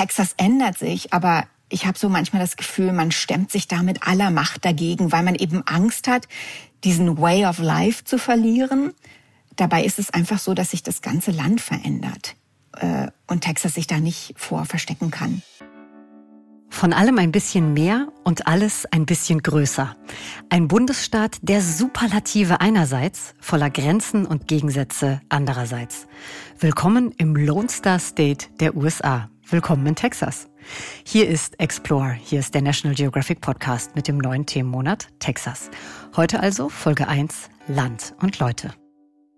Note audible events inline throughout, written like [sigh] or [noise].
Texas ändert sich, aber ich habe so manchmal das Gefühl, man stemmt sich da mit aller Macht dagegen, weil man eben Angst hat, diesen Way of Life zu verlieren. Dabei ist es einfach so, dass sich das ganze Land verändert äh, und Texas sich da nicht vor verstecken kann. Von allem ein bisschen mehr und alles ein bisschen größer. Ein Bundesstaat der Superlative einerseits, voller Grenzen und Gegensätze andererseits. Willkommen im Lone Star State der USA. Willkommen in Texas. Hier ist Explore, hier ist der National Geographic Podcast mit dem neuen Themenmonat Texas. Heute also Folge 1 Land und Leute.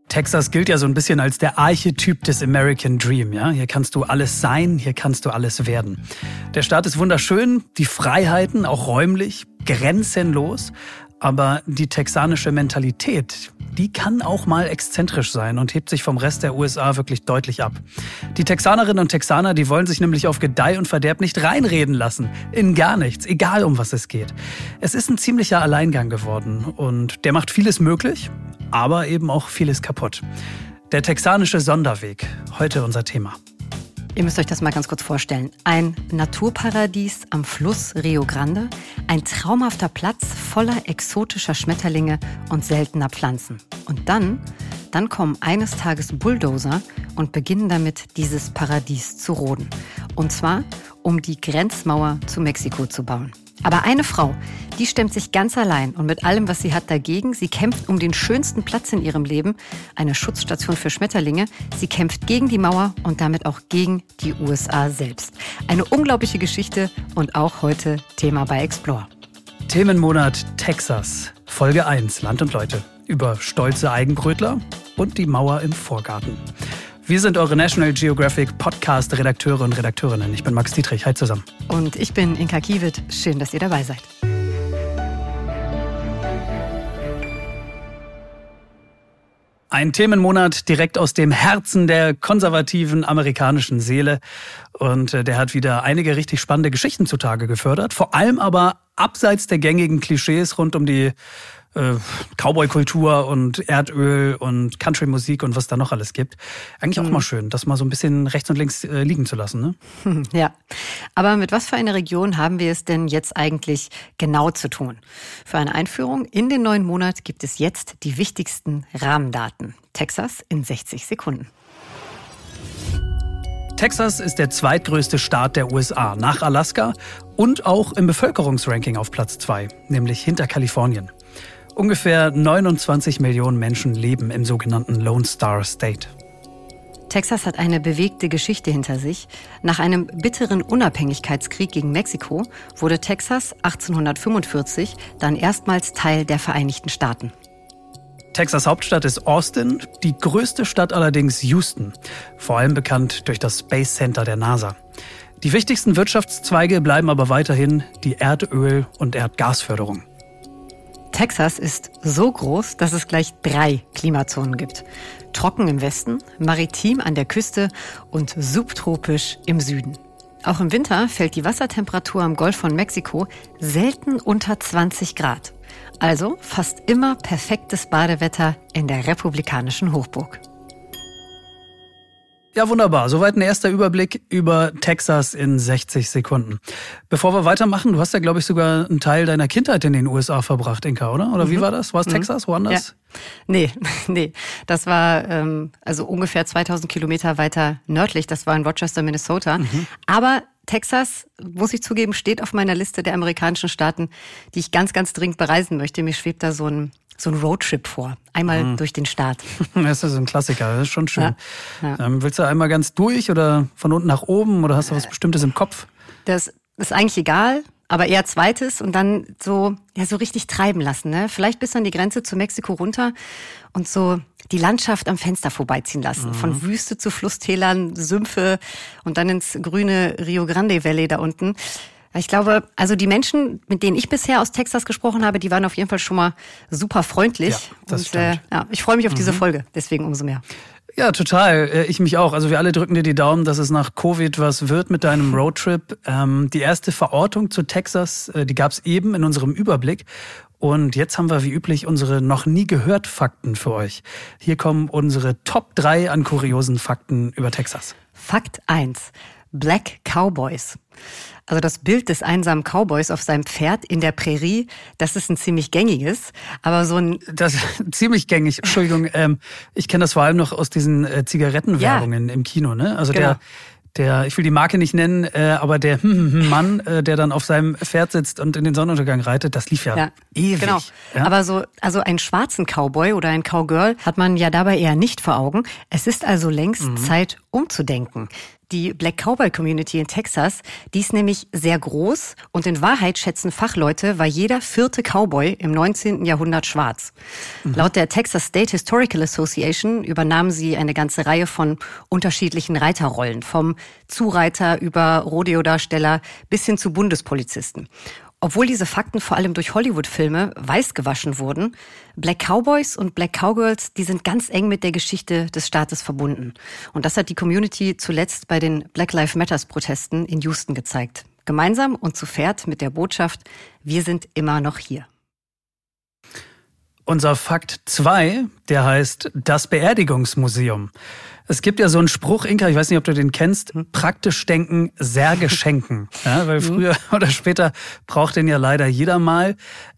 Texas gilt ja so ein bisschen als der Archetyp des American Dream. Ja? Hier kannst du alles sein, hier kannst du alles werden. Der Staat ist wunderschön, die Freiheiten, auch räumlich, grenzenlos. Aber die texanische Mentalität, die kann auch mal exzentrisch sein und hebt sich vom Rest der USA wirklich deutlich ab. Die Texanerinnen und Texaner, die wollen sich nämlich auf Gedeih und Verderb nicht reinreden lassen. In gar nichts, egal um was es geht. Es ist ein ziemlicher Alleingang geworden und der macht vieles möglich, aber eben auch vieles kaputt. Der texanische Sonderweg, heute unser Thema. Ihr müsst euch das mal ganz kurz vorstellen. Ein Naturparadies am Fluss Rio Grande, ein traumhafter Platz voller exotischer Schmetterlinge und seltener Pflanzen. Und dann, dann kommen eines Tages Bulldozer und beginnen damit, dieses Paradies zu roden. Und zwar, um die Grenzmauer zu Mexiko zu bauen. Aber eine Frau, die stemmt sich ganz allein und mit allem, was sie hat, dagegen. Sie kämpft um den schönsten Platz in ihrem Leben, eine Schutzstation für Schmetterlinge. Sie kämpft gegen die Mauer und damit auch gegen die USA selbst. Eine unglaubliche Geschichte und auch heute Thema bei Explore. Themenmonat Texas, Folge 1, Land und Leute. Über stolze Eigenbrötler und die Mauer im Vorgarten. Wir sind eure National Geographic Podcast Redakteure und Redakteurinnen. Ich bin Max Dietrich. Hi zusammen. Und ich bin Inka Kiewit. Schön, dass ihr dabei seid. Ein Themenmonat direkt aus dem Herzen der konservativen amerikanischen Seele. Und äh, der hat wieder einige richtig spannende Geschichten zutage gefördert. Vor allem aber abseits der gängigen Klischees rund um die äh, Cowboy-Kultur und Erdöl und Country-Musik und was da noch alles gibt. Eigentlich auch mhm. mal schön, das mal so ein bisschen rechts und links äh, liegen zu lassen. Ne? [laughs] Ja, aber mit was für einer Region haben wir es denn jetzt eigentlich genau zu tun? Für eine Einführung in den neuen Monat gibt es jetzt die wichtigsten Rahmendaten. Texas in 60 Sekunden. Texas ist der zweitgrößte Staat der USA nach Alaska und auch im Bevölkerungsranking auf Platz zwei, nämlich hinter Kalifornien. Ungefähr 29 Millionen Menschen leben im sogenannten Lone Star State. Texas hat eine bewegte Geschichte hinter sich. Nach einem bitteren Unabhängigkeitskrieg gegen Mexiko wurde Texas 1845 dann erstmals Teil der Vereinigten Staaten. Texas Hauptstadt ist Austin, die größte Stadt allerdings Houston, vor allem bekannt durch das Space Center der NASA. Die wichtigsten Wirtschaftszweige bleiben aber weiterhin die Erdöl- und Erdgasförderung. Texas ist so groß, dass es gleich drei Klimazonen gibt. Trocken im Westen, maritim an der Küste und subtropisch im Süden. Auch im Winter fällt die Wassertemperatur am Golf von Mexiko selten unter 20 Grad. Also fast immer perfektes Badewetter in der republikanischen Hochburg. Ja, wunderbar. Soweit ein erster Überblick über Texas in 60 Sekunden. Bevor wir weitermachen, du hast ja, glaube ich, sogar einen Teil deiner Kindheit in den USA verbracht, Inka, oder? Oder mhm. wie war das? War es mhm. Texas, woanders? Ja. Nee, [laughs] nee. Das war ähm, also ungefähr 2000 Kilometer weiter nördlich. Das war in Rochester, Minnesota. Mhm. Aber Texas, muss ich zugeben, steht auf meiner Liste der amerikanischen Staaten, die ich ganz, ganz dringend bereisen möchte. Mir schwebt da so ein so ein Roadtrip vor. Einmal mhm. durch den Staat. [laughs] Das ist ein Klassiker, das ist schon schön. Ja, ja. Ähm, willst du einmal ganz durch oder von unten nach oben oder hast du was Bestimmtes im Kopf? Das ist eigentlich egal, aber eher zweites und dann so, ja, so richtig treiben lassen, ne? Vielleicht bis an die Grenze zu Mexiko runter und so die Landschaft am Fenster vorbeiziehen lassen. Mhm. Von Wüste zu Flusstälern, Sümpfe und dann ins grüne Rio Grande Valley da unten. Ich glaube, also die Menschen, mit denen ich bisher aus Texas gesprochen habe, die waren auf jeden Fall schon mal super freundlich. Ja, das und äh, ja, ich freue mich auf mhm. diese Folge, deswegen umso mehr. Ja, total. Äh, ich mich auch. Also wir alle drücken dir die Daumen, dass es nach Covid was wird mit deinem Roadtrip. Ähm, die erste Verortung zu Texas, äh, die gab es eben in unserem Überblick. Und jetzt haben wir wie üblich unsere noch nie gehört Fakten für euch. Hier kommen unsere Top 3 an kuriosen Fakten über Texas. Fakt 1. Black Cowboys. Also das Bild des einsamen Cowboys auf seinem Pferd in der Prärie, das ist ein ziemlich gängiges, aber so ein... Das ist [laughs] ziemlich gängig, Entschuldigung. Ähm, ich kenne das vor allem noch aus diesen äh, Zigarettenwerbungen ja. im Kino. Ne? Also genau. der der, ich will die Marke nicht nennen, äh, aber der hm, hm, hm Mann, äh, der dann auf seinem Pferd sitzt und in den Sonnenuntergang reitet, das lief ja, ja ewig. Genau. Ja? Aber so, also einen schwarzen Cowboy oder ein Cowgirl hat man ja dabei eher nicht vor Augen. Es ist also längst mhm. Zeit umzudenken die Black Cowboy Community in Texas, die ist nämlich sehr groß und in Wahrheit schätzen Fachleute, war jeder vierte Cowboy im 19. Jahrhundert schwarz. Mhm. Laut der Texas State Historical Association übernahmen sie eine ganze Reihe von unterschiedlichen Reiterrollen, vom Zureiter über Rodeodarsteller bis hin zu Bundespolizisten. Obwohl diese Fakten vor allem durch Hollywood-Filme weiß gewaschen wurden, Black Cowboys und Black Cowgirls, die sind ganz eng mit der Geschichte des Staates verbunden. Und das hat die Community zuletzt bei den Black Lives Matters Protesten in Houston gezeigt. Gemeinsam und zu Pferd mit der Botschaft, wir sind immer noch hier. Unser Fakt 2, der heißt das Beerdigungsmuseum. Es gibt ja so einen Spruch, Inka, ich weiß nicht, ob du den kennst, hm. praktisch denken, Särge schenken. [laughs] Ja, weil hm. früher oder später braucht den ja leider jeder mal.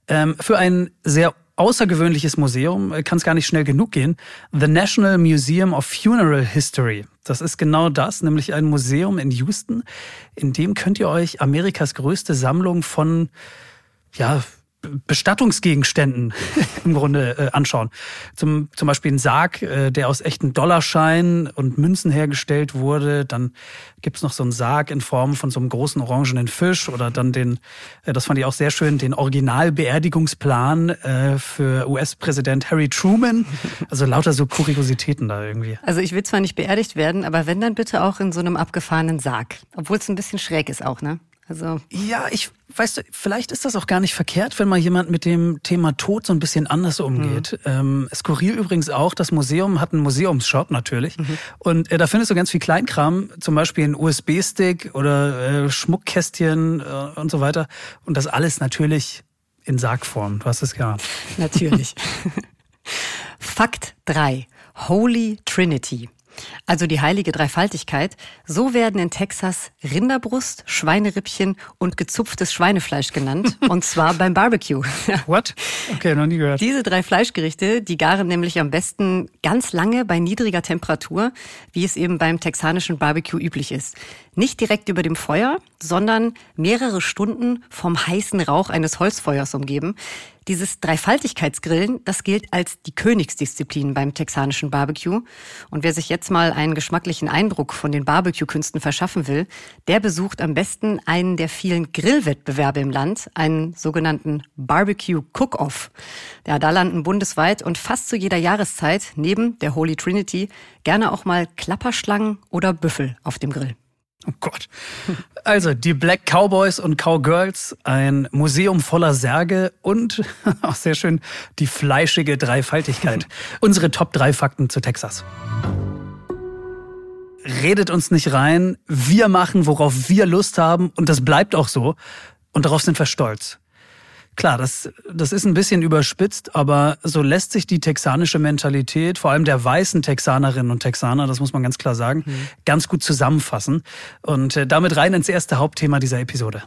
Ähm, für ein sehr außergewöhnliches Museum äh, kann es gar nicht schnell genug gehen. The National Museum of Funeral History. Das ist genau das, nämlich ein Museum in Houston. In dem könnt ihr euch Amerikas größte Sammlung von ja, Bestattungsgegenständen [laughs] im Grunde äh, anschauen. Zum, zum Beispiel ein Sarg, äh, der aus echten Dollarscheinen und Münzen hergestellt wurde. Dann gibt's noch so einen Sarg in Form von so einem großen orangenen Fisch oder dann den, äh, das fand ich auch sehr schön, den Originalbeerdigungsplan äh, für US-Präsident Harry Truman. Also lauter so Kuriositäten da irgendwie. Also ich will zwar nicht beerdigt werden, aber wenn dann bitte auch in so einem abgefahrenen Sarg. Obwohl es ein bisschen schräg ist auch, ne? Also ja, ich weißt du, vielleicht ist das auch gar nicht verkehrt, wenn mal jemand mit dem Thema Tod so ein bisschen anders umgeht. Mhm. Ähm, skurril übrigens auch, das Museum hat einen Museumsshop natürlich mhm. und äh, da findest du ganz viel Kleinkram, zum Beispiel ein USB-Stick oder äh, Schmuckkästchen äh, und so weiter und das alles natürlich in Sargform. Du hast es gehabt. Natürlich. [laughs] Fakt 3. Holy Trinity. Also die heilige Dreifaltigkeit. So werden in Texas Rinderbrust, Schweinerippchen und gezupftes Schweinefleisch genannt. [laughs] und zwar beim Barbecue. [laughs] What? Okay, noch nie gehört. Diese drei Fleischgerichte, die garen nämlich am besten ganz lange bei niedriger Temperatur, wie es eben beim texanischen Barbecue üblich ist. Nicht direkt über dem Feuer, sondern mehrere Stunden vom heißen Rauch eines Holzfeuers umgeben. Dieses Dreifaltigkeitsgrillen, das gilt als die Königsdisziplin beim texanischen Barbecue. Und wer sich jetzt mal einen geschmacklichen Eindruck von den Barbecue-Künsten verschaffen will, der besucht am besten einen der vielen Grillwettbewerbe im Land, einen sogenannten Barbecue Cook-Off. Ja, da landen bundesweit und fast zu jeder Jahreszeit neben der Holy Trinity gerne auch mal Klapperschlangen oder Büffel auf dem Grill. Oh Gott. Also die Black Cowboys und Cowgirls, ein Museum voller Särge und [laughs] auch sehr schön die fleischige Dreifaltigkeit. [laughs] Unsere Top 3 Fakten zu Texas. Redet uns nicht rein. Wir machen, worauf wir Lust haben und das bleibt auch so. Und darauf sind wir stolz. Klar, das, das ist ein bisschen überspitzt, aber so lässt sich die texanische Mentalität, vor allem der weißen Texanerinnen und Texaner, das muss man ganz klar sagen, mhm. ganz gut zusammenfassen. Und äh, damit rein ins erste Hauptthema dieser Episode.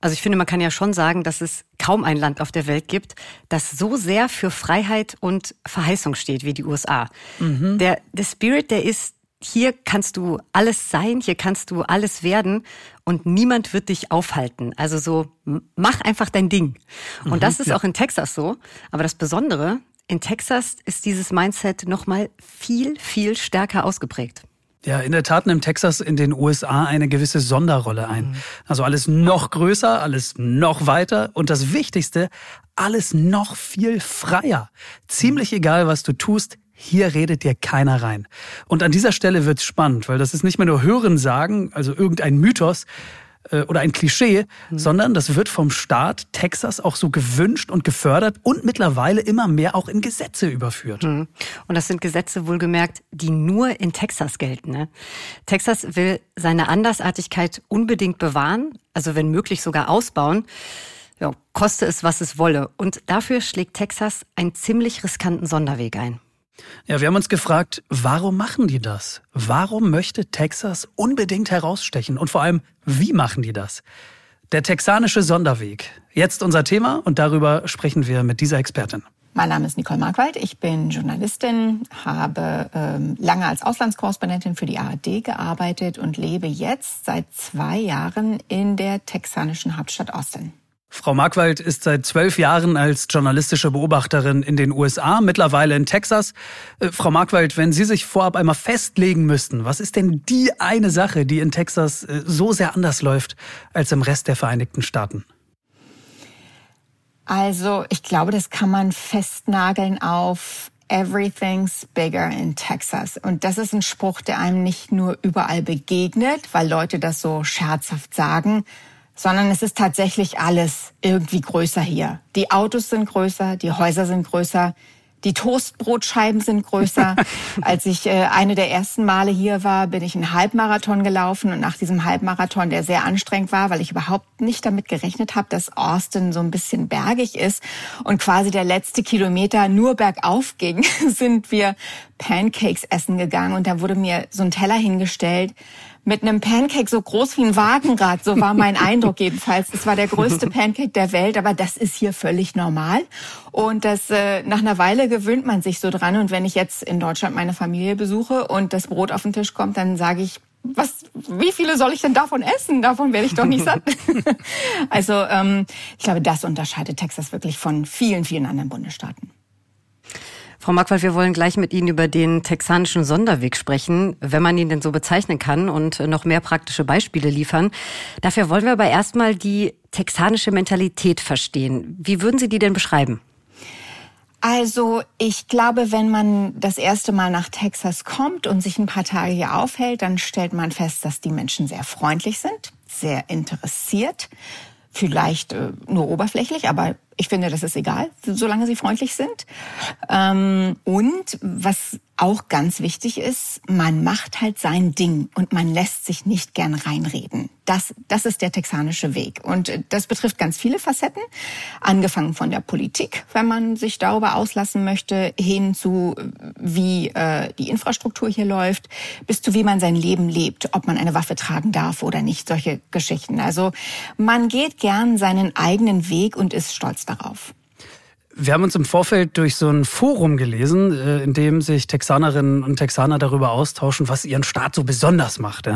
Also ich finde, man kann ja schon sagen, dass es kaum ein Land auf der Welt gibt, das so sehr für Freiheit und Verheißung steht wie die USA. Mhm. Der, der Spirit, der ist hier kannst du alles sein, hier kannst du alles werden und niemand wird dich aufhalten. Also so, mach einfach dein Ding. Und mhm, das ist ja. auch in Texas so. Aber das Besondere, in Texas ist dieses Mindset nochmal viel, viel stärker ausgeprägt. Ja, in der Tat nimmt Texas in den USA eine gewisse Sonderrolle ein. Mhm. Also alles noch größer, alles noch weiter und das Wichtigste, alles noch viel freier. Ziemlich egal, was du tust, hier redet dir keiner rein. Und an dieser Stelle wird's spannend, weil das ist nicht mehr nur Hören sagen, also irgendein Mythos äh, oder ein Klischee, mhm. sondern das wird vom Staat Texas auch so gewünscht und gefördert und mittlerweile immer mehr auch in Gesetze überführt. Mhm. Und das sind Gesetze wohlgemerkt, die nur in Texas gelten. Ne? Texas will seine Andersartigkeit unbedingt bewahren, also wenn möglich sogar ausbauen. Ja, koste es, was es wolle. Und dafür schlägt Texas einen ziemlich riskanten Sonderweg ein. Ja, wir haben uns gefragt, warum machen die das? Warum möchte Texas unbedingt herausstechen? Und vor allem, wie machen die das? Der texanische Sonderweg. Jetzt unser Thema und darüber sprechen wir mit dieser Expertin. Mein Name ist Nicole Markwald, ich bin Journalistin, habe ähm, lange als Auslandskorrespondentin für die ARD gearbeitet und lebe jetzt seit zwei Jahren in der texanischen Hauptstadt Austin. Frau Markwald ist seit zwölf Jahren als journalistische Beobachterin in den USA, mittlerweile in Texas. Äh, Frau Markwald, wenn Sie sich vorab einmal festlegen müssten, was ist denn die eine Sache, die in Texas äh, so sehr anders läuft als im Rest der Vereinigten Staaten? Also ich glaube, das kann man festnageln auf Everything's bigger in Texas. Und das ist ein Spruch, der einem nicht nur überall begegnet, weil Leute das so scherzhaft sagen, sondern es ist tatsächlich alles irgendwie größer hier. Die Autos sind größer, die Häuser sind größer, die Toastbrotscheiben sind größer. [laughs] Als ich äh, eine der ersten Male hier war, bin ich einen Halbmarathon gelaufen und nach diesem Halbmarathon, der sehr anstrengend war, weil ich überhaupt nicht damit gerechnet habe, dass Austin so ein bisschen bergig ist und quasi der letzte Kilometer nur bergauf ging, [laughs] sind wir Pancakes essen gegangen und da wurde mir so ein Teller hingestellt mit einem Pancake so groß wie ein Wagenrad. So war mein [laughs] Eindruck jedenfalls. Es war der größte Pancake der Welt, aber das ist hier völlig normal. Und das äh, nach einer Weile gewöhnt man sich so dran. Und wenn ich jetzt in Deutschland meine Familie besuche und das Brot auf den Tisch kommt, dann sage ich, was, wie viele soll ich denn davon essen? Davon werde ich doch nicht satt. [laughs] also ähm, ich glaube, das unterscheidet Texas wirklich von vielen, vielen anderen Bundesstaaten. Frau Markwald, wir wollen gleich mit Ihnen über den texanischen Sonderweg sprechen, wenn man ihn denn so bezeichnen kann und noch mehr praktische Beispiele liefern. Dafür wollen wir aber erstmal die texanische Mentalität verstehen. Wie würden Sie die denn beschreiben? Also ich glaube, wenn man das erste Mal nach Texas kommt und sich ein paar Tage hier aufhält, dann stellt man fest, dass die Menschen sehr freundlich sind, sehr interessiert, vielleicht äh, nur oberflächlich, aber ich finde, das ist egal, solange sie freundlich sind. Ähm, und was auch ganz wichtig ist, man macht halt sein Ding und man lässt sich nicht gern reinreden. Das, das ist der texanische Weg. Und das betrifft ganz viele Facetten, angefangen von der Politik, wenn man sich darüber auslassen möchte, hin zu, wie äh, die Infrastruktur hier läuft, bis zu, wie man sein Leben lebt, ob man eine Waffe tragen darf oder nicht, solche Geschichten. Also man geht gern seinen eigenen Weg und ist stolz darauf. Wir haben uns im Vorfeld durch so ein Forum gelesen, äh, in dem sich Texanerinnen und Texaner darüber austauschen, was ihren Staat so besonders macht.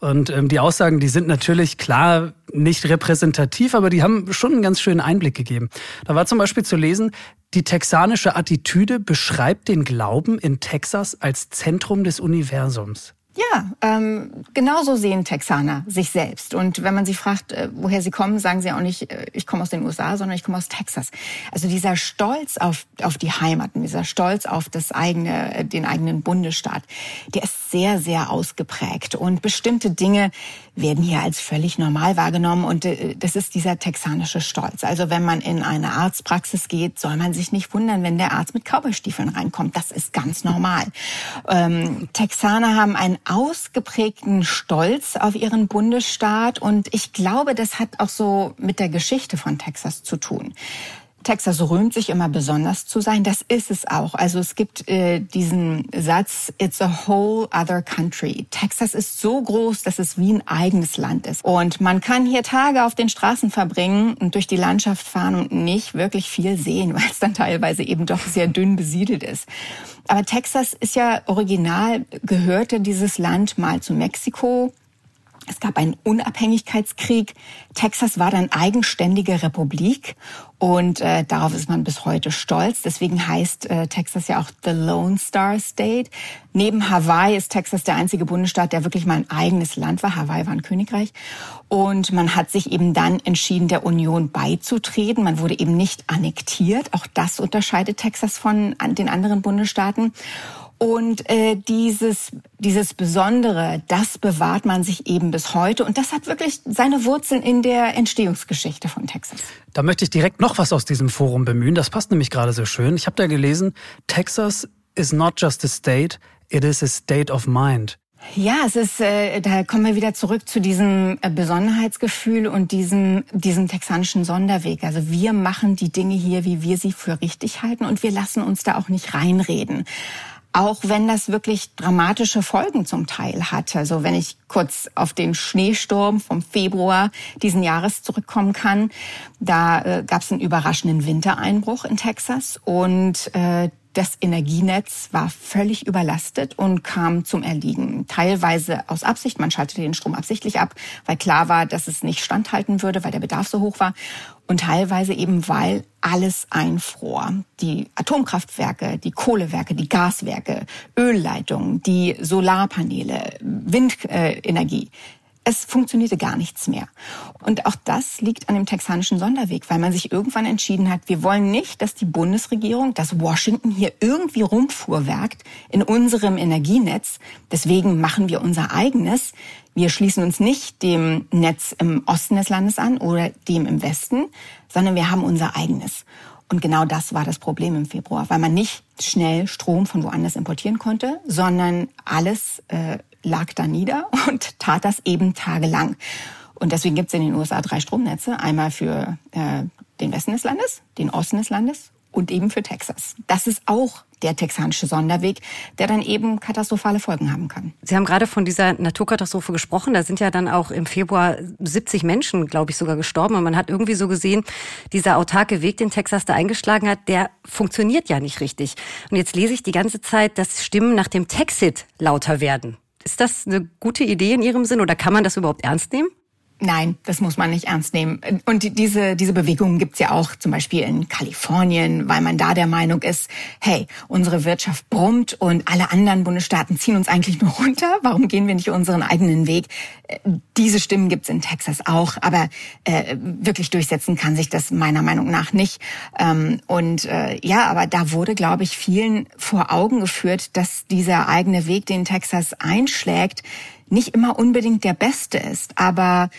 Und ähm, die Aussagen, die sind natürlich klar nicht repräsentativ, aber die haben schon einen ganz schönen Einblick gegeben. Da war zum Beispiel zu lesen, die texanische Attitüde beschreibt den Glauben in Texas als Zentrum des Universums. Ja, ähm, genauso sehen Texaner sich selbst. Und wenn man sie fragt, äh, woher sie kommen, sagen sie auch nicht, äh, ich komme aus den USA, sondern ich komme aus Texas. Also dieser Stolz auf, auf die Heimaten, dieser Stolz auf das eigene, äh, den eigenen Bundesstaat, der ist sehr, sehr ausgeprägt. Und bestimmte Dinge werden hier als völlig normal wahrgenommen. Und äh, das ist dieser texanische Stolz. Also wenn man in eine Arztpraxis geht, soll man sich nicht wundern, wenn der Arzt mit Cowboystiefeln reinkommt. Das ist ganz normal. Ähm, Texaner haben ein ausgeprägten Stolz auf ihren Bundesstaat und ich glaube, das hat auch so mit der Geschichte von Texas zu tun. Texas rühmt sich immer besonders zu sein. Das ist es auch. Also es gibt äh, diesen Satz, it's a whole other country. Texas ist so groß, dass es wie ein eigenes Land ist. Und man kann hier Tage auf den Straßen verbringen und durch die Landschaft fahren und nicht wirklich viel sehen, [laughs] weil es dann teilweise eben doch sehr dünn besiedelt ist. Aber Texas ist ja original, gehörte dieses Land mal zu Mexiko, es gab einen Unabhängigkeitskrieg. Texas war dann eigenständige Republik und äh, darauf ist man bis heute stolz. Deswegen heißt äh, Texas ja auch the Lone Star State. Neben Hawaii ist Texas der einzige Bundesstaat, der wirklich mal ein eigenes Land war. Hawaii war ein Königreich. Und man hat sich eben dann entschieden, der Union beizutreten. Man wurde eben nicht annektiert. Auch das unterscheidet Texas von den anderen Bundesstaaten. Und äh, dieses, dieses Besondere, das bewahrt man sich eben bis heute. Und das hat wirklich seine Wurzeln in der Entstehungsgeschichte von Texas. Da möchte ich direkt noch was aus diesem Forum bemühen. Das passt nämlich gerade so schön. Ich habe da gelesen, Texas is not just a state, it is a state of mind. Ja, es ist, äh, da kommen wir wieder zurück zu diesem äh, Besonderheitsgefühl und diesem, diesem texanischen Sonderweg. Also wir machen die Dinge hier, wie wir sie für richtig halten und wir lassen uns da auch nicht reinreden. Auch wenn das wirklich dramatische Folgen zum Teil hat. Also wenn ich kurz auf den Schneesturm vom Februar diesen Jahres zurückkommen kann, da äh, gab es einen überraschenden Wintereinbruch in Texas und äh, das Energienetz war völlig überlastet und kam zum Erliegen. Teilweise aus Absicht. Man schaltete den Strom absichtlich ab, weil klar war, dass es nicht standhalten würde, weil der Bedarf so hoch war. Und teilweise eben, weil alles einfror. Die Atomkraftwerke, die Kohlewerke, die Gaswerke, Ölleitungen, die Solarpaneele, Windenergie es funktionierte gar nichts mehr. Und auch das liegt an dem texanischen Sonderweg, weil man sich irgendwann entschieden hat, wir wollen nicht, dass die Bundesregierung, dass Washington hier irgendwie rumfuhrwerkt in unserem Energienetz. Deswegen machen wir unser eigenes. Wir schließen uns nicht dem Netz im Osten des Landes an oder dem im Westen, sondern wir haben unser eigenes. Und genau das war das Problem im Februar, weil man nicht schnell Strom von woanders importieren konnte, sondern alles äh, lag da nieder [laughs] und tat das eben tagelang. Und deswegen gibt es in den USA drei Stromnetze. Einmal für äh, den Westen des Landes, den Osten des Landes und eben für Texas. Das ist auch der texanische Sonderweg, der dann eben katastrophale Folgen haben kann. Sie haben gerade von dieser Naturkatastrophe gesprochen. Da sind ja dann auch im Februar 70 Menschen, glaube ich, sogar gestorben. Und man hat irgendwie so gesehen, dieser autarke Weg, den Texas da eingeschlagen hat, der funktioniert ja nicht richtig. Und jetzt lese ich die ganze Zeit, dass Stimmen nach dem Texit lauter werden. Ist das eine gute Idee in Ihrem Sinn oder kann man das überhaupt ernst nehmen? Nein, das muss man nicht ernst nehmen. Und diese, diese Bewegung gibt's ja auch zum Beispiel in Kalifornien, weil man da der Meinung ist, hey, unsere Wirtschaft brummt und alle anderen Bundesstaaten ziehen uns eigentlich nur runter. Warum gehen wir nicht unseren eigenen Weg? Diese Stimmen gibt's in Texas auch, aber äh, wirklich durchsetzen kann sich das meiner Meinung nach nicht. Ähm, und äh, ja, aber da wurde, glaube ich, vielen vor Augen geführt, dass dieser eigene Weg, den Texas einschlägt, nicht immer unbedingt der beste ist, aber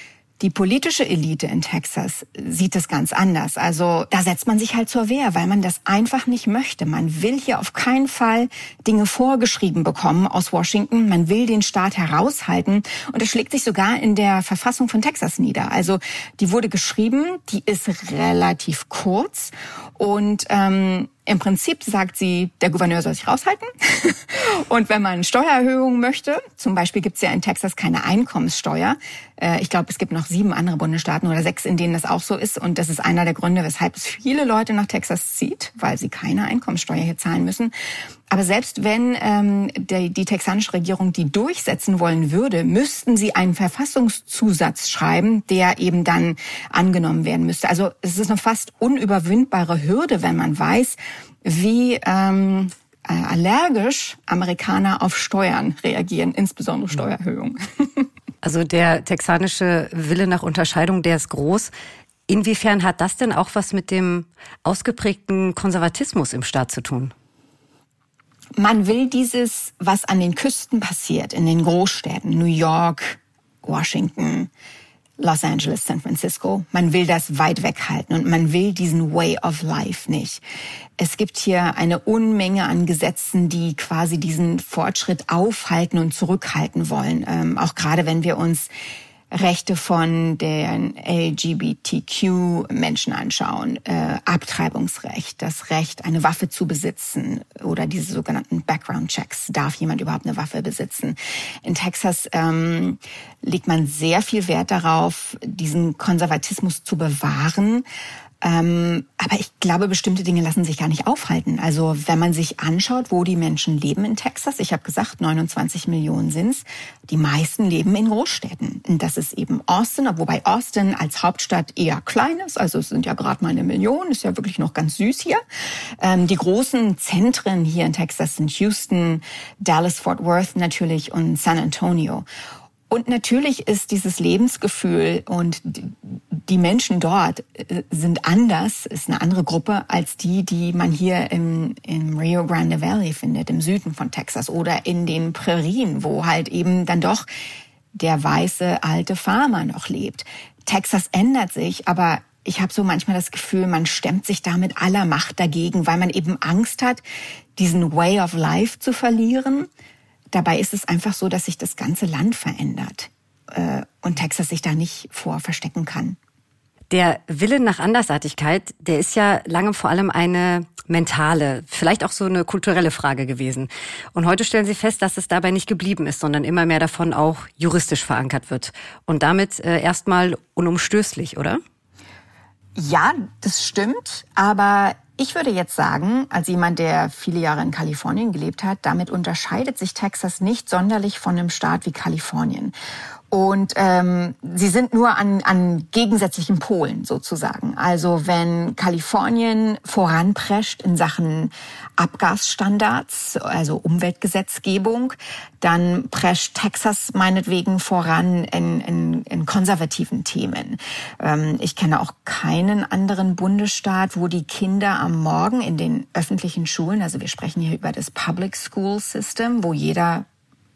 die politische Elite in Texas sieht es ganz anders. Also da setzt man sich halt zur Wehr, weil man das einfach nicht möchte. Man will hier auf keinen Fall Dinge vorgeschrieben bekommen aus Washington. Man will den Staat heraushalten. Und das schlägt sich sogar in der Verfassung von Texas nieder. Also die wurde geschrieben, die ist relativ kurz und ähm, im Prinzip sagt sie, der Gouverneur soll sich raushalten. [laughs] und wenn man Steuererhöhungen möchte, zum Beispiel gibt es ja in Texas keine Einkommenssteuer. Äh, ich glaube, es gibt noch sieben andere Bundesstaaten oder sechs, in denen das auch so ist. Und das ist einer der Gründe, weshalb es viele Leute nach Texas zieht, weil sie keine Einkommenssteuer hier zahlen müssen. Aber selbst wenn ähm, die, die texanische Regierung die durchsetzen wollen würde, müssten sie einen Verfassungszusatz schreiben, der eben dann angenommen werden müsste. Also es ist eine fast unüberwindbare Hürde, wenn man weiß, wie ähm, äh, allergisch Amerikaner auf Steuern reagieren, insbesondere Steuererhöhungen. [laughs] Also der texanische Wille nach Unterscheidung, der ist groß. Inwiefern hat das denn auch was mit dem ausgeprägten Konservatismus im Staat zu tun? Man will dieses, was an den Küsten passiert, in den Großstädten, New York, Washington, Los Angeles, San Francisco. Man will das weit weghalten und man will diesen Way of Life nicht. Es gibt hier eine Unmenge an Gesetzen, die quasi diesen Fortschritt aufhalten und zurückhalten wollen. Ähm, auch gerade wenn wir uns Rechte von den LGBTQ-Menschen anschauen, äh, Abtreibungsrecht, das Recht, eine Waffe zu besitzen oder diese sogenannten Background-Checks, darf jemand überhaupt eine Waffe besitzen? In Texas ähm, legt man sehr viel Wert darauf, diesen Konservatismus zu bewahren. Ähm, aber ich glaube, bestimmte Dinge lassen sich gar nicht aufhalten. Also wenn man sich anschaut, wo die Menschen leben in Texas, ich habe gesagt, 29 Millionen sind's. Die meisten leben in Großstädten. Und das ist eben Austin, wobei Austin als Hauptstadt eher klein ist. Also es sind ja gerade mal eine Million, ist ja wirklich noch ganz süß hier. Ähm, die großen Zentren hier in Texas sind Houston, Dallas, Fort Worth natürlich und San Antonio. Und natürlich ist dieses Lebensgefühl und die Menschen dort äh, sind anders, ist eine andere Gruppe als die, die man hier im, im Rio Grande Valley findet, im Süden von Texas oder in den Prärien, wo halt eben dann doch der weiße alte Farmer noch lebt. Texas ändert sich, aber ich habe so manchmal das Gefühl, man stemmt sich da mit aller Macht dagegen, weil man eben Angst hat, diesen Way of Life zu verlieren dabei ist es einfach so, dass sich das ganze Land verändert äh, und Texas sich da nicht vor verstecken kann. Der Wille nach Andersartigkeit, der ist ja lange vor allem eine mentale, vielleicht auch so eine kulturelle Frage gewesen. Und heute stellen Sie fest, dass es dabei nicht geblieben ist, sondern immer mehr davon auch juristisch verankert wird. Und damit äh, erstmal unumstößlich, oder? Ja, das stimmt. Aber ich würde jetzt sagen, als jemand, der viele Jahre in Kalifornien gelebt hat, damit unterscheidet sich Texas nicht sonderlich von einem Staat wie Kalifornien. Und ähm, sie sind nur an, an gegensätzlichen Polen sozusagen. Also wenn Kalifornien voranprescht in Sachen Abgasstandards, also Umweltgesetzgebung, dann prescht Texas meinetwegen voran in, in, in konservativen Themen. Ähm, ich kenne auch keinen anderen Bundesstaat, wo die Kinder am Morgen in den öffentlichen Schulen, also wir sprechen hier über das Public School System, wo jeder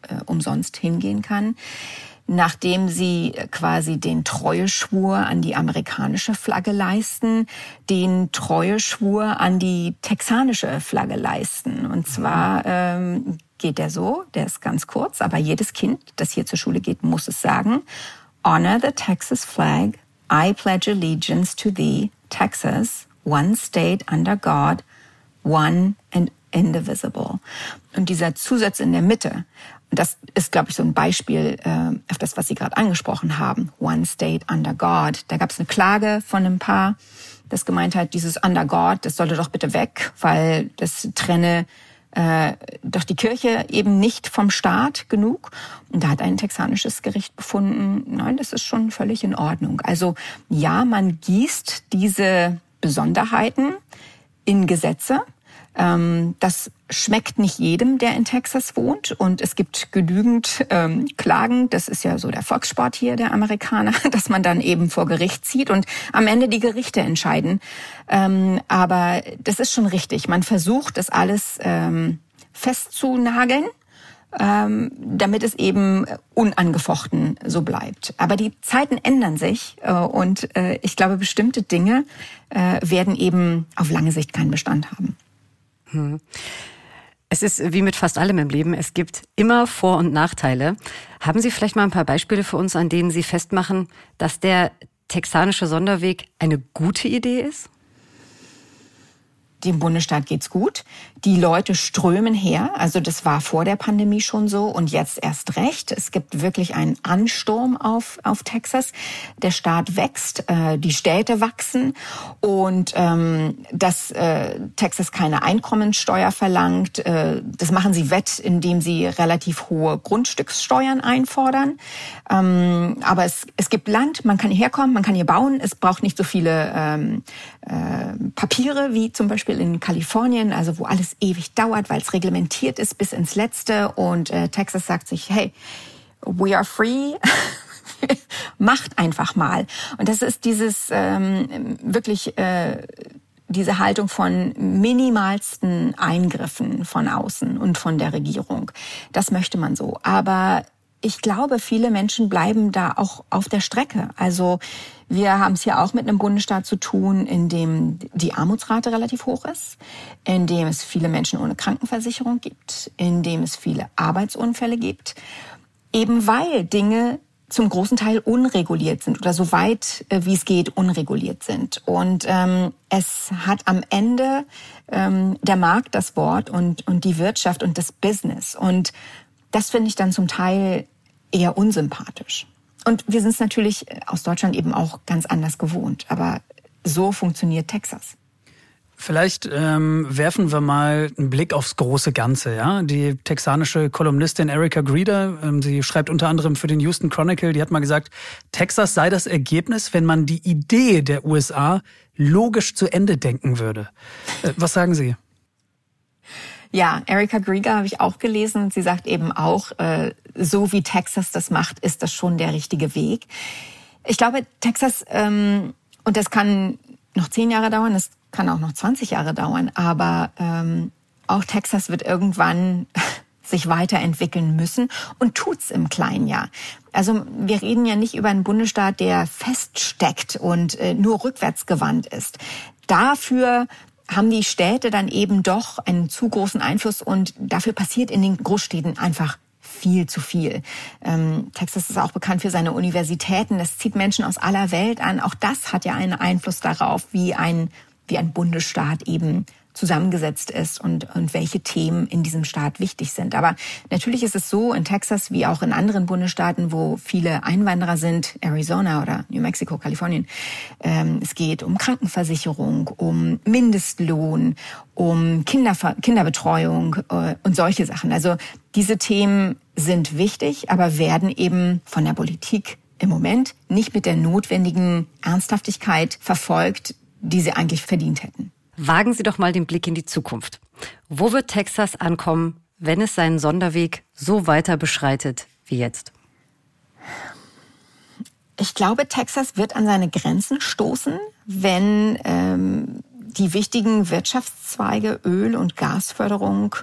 äh, umsonst hingehen kann, nachdem sie quasi den Treueschwur an die amerikanische Flagge leisten, den Treueschwur an die texanische Flagge leisten. Und zwar ähm, geht der so, der ist ganz kurz, aber jedes Kind, das hier zur Schule geht, muss es sagen. Honor the Texas flag. I pledge allegiance to thee, Texas, one state under God, one and indivisible. Und dieser Zusatz in der Mitte, das ist, glaube ich, so ein Beispiel äh, auf das, was Sie gerade angesprochen haben. One state under God. Da gab es eine Klage von einem Paar, das gemeint hat, dieses under God, das sollte doch bitte weg, weil das trenne äh, doch die Kirche eben nicht vom Staat genug. Und da hat ein texanisches Gericht befunden, nein, das ist schon völlig in Ordnung. Also ja, man gießt diese Besonderheiten in Gesetze, ähm, das schmeckt nicht jedem, der in Texas wohnt. Und es gibt genügend ähm, Klagen. Das ist ja so der Volkssport hier der Amerikaner, [laughs] dass man dann eben vor Gericht zieht und am Ende die Gerichte entscheiden. Ähm, aber das ist schon richtig. Man versucht, das alles ähm, festzunageln. Ähm, damit es eben unangefochten so bleibt. Aber die Zeiten ändern sich äh, und äh, ich glaube, bestimmte Dinge äh, werden eben auf lange Sicht keinen Bestand haben. Hm. Es ist wie mit fast allem im Leben. Es gibt immer Vor- und Nachteile. Haben Sie vielleicht mal ein paar Beispiele für uns, an denen Sie festmachen, dass der texanische Sonderweg eine gute Idee ist? Dem Bundesstaat geht's gut. Die Leute strömen her. Also das war vor der Pandemie schon so und jetzt erst recht. Es gibt wirklich einen Ansturm auf, auf Texas. Der Staat wächst, äh, die Städte wachsen und ähm, dass äh, Texas keine Einkommensteuer verlangt, äh, das machen sie wett, indem sie relativ hohe Grundstückssteuern einfordern. Ähm, aber es, es gibt Land, man kann hierher kommen, man kann hier bauen. Es braucht nicht so viele ähm, äh, Papiere wie zum Beispiel in Kalifornien, also wo alles ewig dauert, weil es reglementiert ist bis ins Letzte. Und äh, Texas sagt sich, hey, we are free. [laughs] Macht einfach mal. Und das ist dieses ähm, wirklich äh, diese Haltung von minimalsten Eingriffen von außen und von der Regierung. Das möchte man so. Aber ich glaube, viele Menschen bleiben da auch auf der Strecke. Also wir haben es hier auch mit einem Bundesstaat zu tun, in dem die Armutsrate relativ hoch ist, in dem es viele Menschen ohne Krankenversicherung gibt, in dem es viele Arbeitsunfälle gibt, eben weil Dinge zum großen Teil unreguliert sind oder so weit äh, wie es geht unreguliert sind. Und ähm, es hat am Ende ähm, der Markt das Wort und, und die Wirtschaft und das Business. Und das finde ich dann zum Teil eher unsympathisch. Und wir sind es natürlich aus Deutschland eben auch ganz anders gewohnt. Aber so funktioniert Texas. Vielleicht ähm, werfen wir mal einen Blick aufs große Ganze. Ja, die texanische Kolumnistin Erica Grieder, ähm, sie schreibt unter anderem für den Houston Chronicle, die hat mal gesagt, Texas sei das Ergebnis, wenn man die Idee der USA logisch zu Ende denken würde. Äh, was sagen Sie? Ja, Erika Grieger habe ich auch gelesen sie sagt eben auch, äh, so wie Texas das macht, ist das schon der richtige Weg. Ich glaube, Texas, ähm, und das kann noch zehn Jahre dauern, das kann auch noch 20 Jahre dauern, aber ähm, auch Texas wird irgendwann [laughs] sich weiterentwickeln müssen und tut's im kleinen Jahr. Also wir reden ja nicht über einen Bundesstaat, der feststeckt und äh, nur rückwärts gewandt ist. Dafür haben die Städte dann eben doch einen zu großen Einfluss und dafür passiert in den Großstädten einfach viel zu viel. Ähm, Texas ist auch bekannt für seine Universitäten. Das zieht Menschen aus aller Welt an. Auch das hat ja einen Einfluss darauf, wie ein, wie ein Bundesstaat eben zusammengesetzt ist und, und welche Themen in diesem Staat wichtig sind. Aber natürlich ist es so in Texas wie auch in anderen Bundesstaaten, wo viele Einwanderer sind, Arizona oder New Mexico, Kalifornien. Ähm, es geht um Krankenversicherung, um Mindestlohn, um Kinderver Kinderbetreuung äh, und solche Sachen. Also diese Themen sind wichtig, aber werden eben von der Politik im Moment nicht mit der notwendigen Ernsthaftigkeit verfolgt, die sie eigentlich verdient hätten. Wagen Sie doch mal den Blick in die Zukunft. Wo wird Texas ankommen, wenn es seinen Sonderweg so weiter beschreitet wie jetzt? Ich glaube, Texas wird an seine Grenzen stoßen, wenn ähm, die wichtigen Wirtschaftszweige Öl- und Gasförderung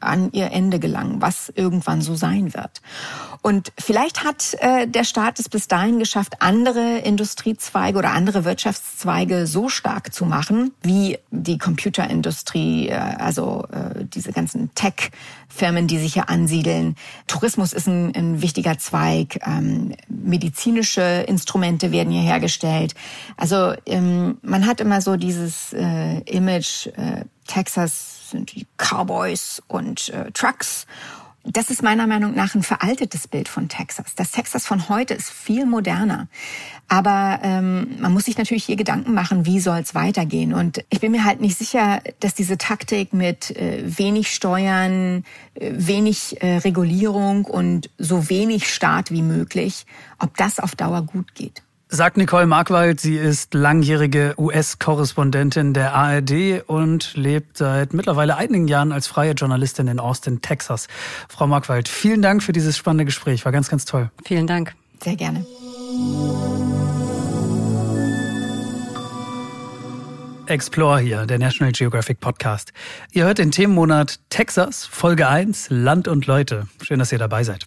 an ihr Ende gelangen, was irgendwann so sein wird. Und vielleicht hat äh, der Staat es bis dahin geschafft, andere Industriezweige oder andere Wirtschaftszweige so stark zu machen, wie die Computerindustrie, äh, also äh, diese ganzen Tech-Firmen, die sich hier ansiedeln. Tourismus ist ein, ein wichtiger Zweig. Ähm, medizinische Instrumente werden hier hergestellt. Also ähm, man hat immer so dieses äh, Image, äh, Texas sind die Cowboys und äh, Trucks. Das ist meiner Meinung nach ein veraltetes Bild von Texas. Das Texas von heute ist viel moderner. Aber ähm, man muss sich natürlich hier Gedanken machen, wie soll es weitergehen. Und ich bin mir halt nicht sicher, dass diese Taktik mit äh, wenig Steuern, äh, wenig äh, Regulierung und so wenig Staat wie möglich, ob das auf Dauer gut geht. Sagt Nicole Markwald, sie ist langjährige US-Korrespondentin der ARD und lebt seit mittlerweile einigen Jahren als freie Journalistin in Austin, Texas. Frau Markwald, vielen Dank für dieses spannende Gespräch. War ganz, ganz toll. Vielen Dank. Sehr gerne. Explore hier, der National Geographic Podcast. Ihr hört den Themenmonat Texas, Folge 1, Land und Leute. Schön, dass ihr dabei seid.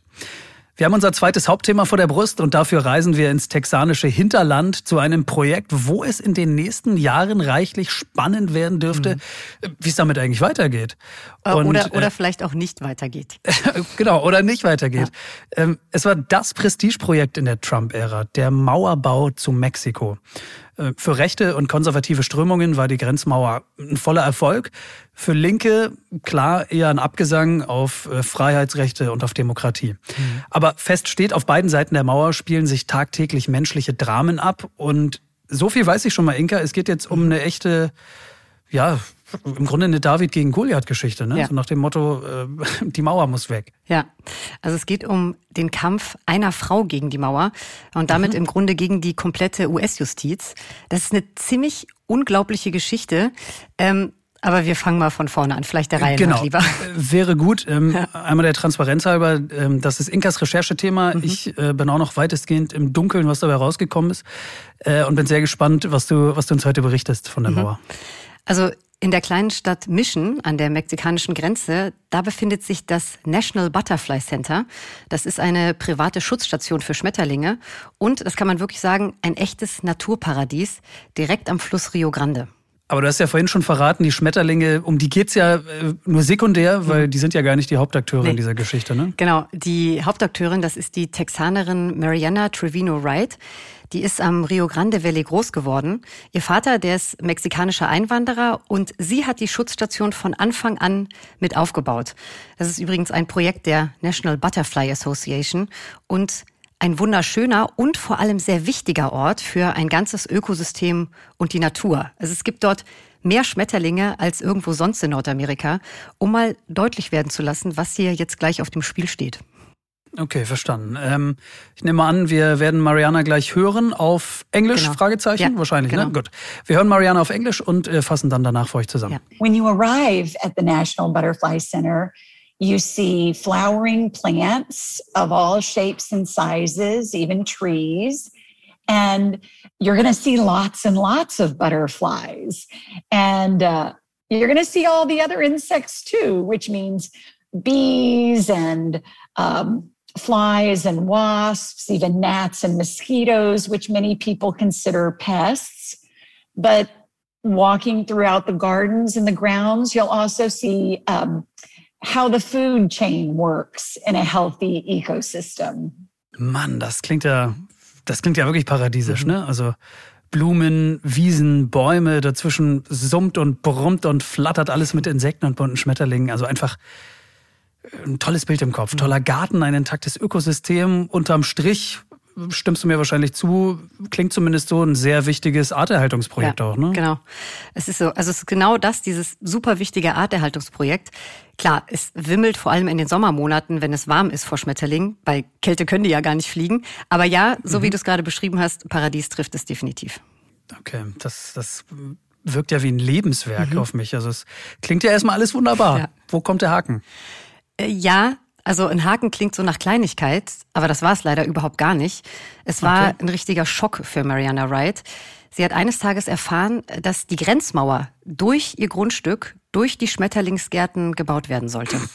Wir haben unser zweites Hauptthema vor der Brust und dafür reisen wir ins texanische Hinterland zu einem Projekt, wo es in den nächsten Jahren reichlich spannend werden dürfte, mhm. wie es damit eigentlich weitergeht. Äh, und, oder, oder äh, vielleicht auch nicht weitergeht. [laughs] genau, oder nicht weitergeht. Ja. Ähm, es war das Prestigeprojekt in der Trump-Ära, der Mauerbau zu Mexiko. Äh, für rechte und konservative Strömungen war die Grenzmauer ein voller Erfolg. Für Linke, klar, eher ein Abgesang auf äh, Freiheitsrechte und auf Demokratie. Mhm. Aber fest steht, auf beiden Seiten der Mauer spielen sich tagtäglich menschliche Dramen ab. Und so viel weiß ich schon mal, Inka, es geht jetzt um eine echte, ja, im Grunde eine David gegen Goliath-Geschichte, ne? Ja. So nach dem Motto, äh, [laughs] die Mauer muss weg. Ja, also es geht um den Kampf einer Frau gegen die Mauer und damit mhm. im Grunde gegen die komplette US-Justiz. Das ist eine ziemlich unglaubliche Geschichte. Ähm, aber wir fangen mal von vorne an, vielleicht der Reihe genau. nach lieber. Wäre gut. Ähm, ja. Einmal der Transparenz halber, ähm, das ist Inkas Recherchethema. Mhm. Ich äh, bin auch noch weitestgehend im Dunkeln, was dabei rausgekommen ist. Äh, und bin sehr gespannt, was du, was du uns heute berichtest von der mhm. Mauer. Also in der kleinen Stadt Mission an der mexikanischen Grenze, da befindet sich das National Butterfly Center. Das ist eine private Schutzstation für Schmetterlinge und, das kann man wirklich sagen, ein echtes Naturparadies direkt am Fluss Rio Grande. Aber du hast ja vorhin schon verraten, die Schmetterlinge, um die geht's ja äh, nur sekundär, weil mhm. die sind ja gar nicht die Hauptakteurin nee. dieser Geschichte, ne? Genau, die Hauptakteurin, das ist die Texanerin Mariana Trevino Wright. Die ist am Rio Grande Valley groß geworden. Ihr Vater, der ist mexikanischer Einwanderer und sie hat die Schutzstation von Anfang an mit aufgebaut. Das ist übrigens ein Projekt der National Butterfly Association und ein wunderschöner und vor allem sehr wichtiger Ort für ein ganzes Ökosystem und die Natur. Also es gibt dort mehr Schmetterlinge als irgendwo sonst in Nordamerika, um mal deutlich werden zu lassen, was hier jetzt gleich auf dem Spiel steht. Okay, verstanden. Ähm, ich nehme an, wir werden Mariana gleich hören auf Englisch, genau. Fragezeichen? Ja, Wahrscheinlich, ne? genau. ne? Gut. Wir hören Mariana auf Englisch und äh, fassen dann danach für euch zusammen. Ja. When you arrive at the National Butterfly Center, you see flowering plants of all shapes and sizes, even trees. And you're going to see lots and lots of butterflies. And uh, you're going to see all the other insects too, which means bees and um, flies and wasps, even gnats and mosquitoes, which many people consider pests. But walking throughout the gardens and the grounds, you'll also see um, how the food chain works in a healthy ecosystem. Mann, das klingt ja, das klingt ja wirklich paradiesisch, mhm. ne? Also Blumen, Wiesen, Bäume, dazwischen summt und brummt und flattert alles mit Insekten und bunten Schmetterlingen. Also einfach ein tolles Bild im Kopf. Toller Garten, ein intaktes Ökosystem. Unterm Strich stimmst du mir wahrscheinlich zu, klingt zumindest so ein sehr wichtiges Arterhaltungsprojekt ja, auch, ne? Genau. Es ist so, also es ist genau das, dieses super wichtige Arterhaltungsprojekt. Klar, es wimmelt vor allem in den Sommermonaten, wenn es warm ist vor Schmetterlingen. Bei Kälte können die ja gar nicht fliegen. Aber ja, so mhm. wie du es gerade beschrieben hast, Paradies trifft es definitiv. Okay, das, das wirkt ja wie ein Lebenswerk mhm. auf mich. Also es klingt ja erstmal alles wunderbar. Ja. Wo kommt der Haken? Äh, ja, also ein Haken klingt so nach Kleinigkeit, aber das war es leider überhaupt gar nicht. Es war okay. ein richtiger Schock für Mariana Wright. Sie hat eines Tages erfahren, dass die Grenzmauer durch ihr Grundstück, durch die Schmetterlingsgärten gebaut werden sollte. Ja. [laughs]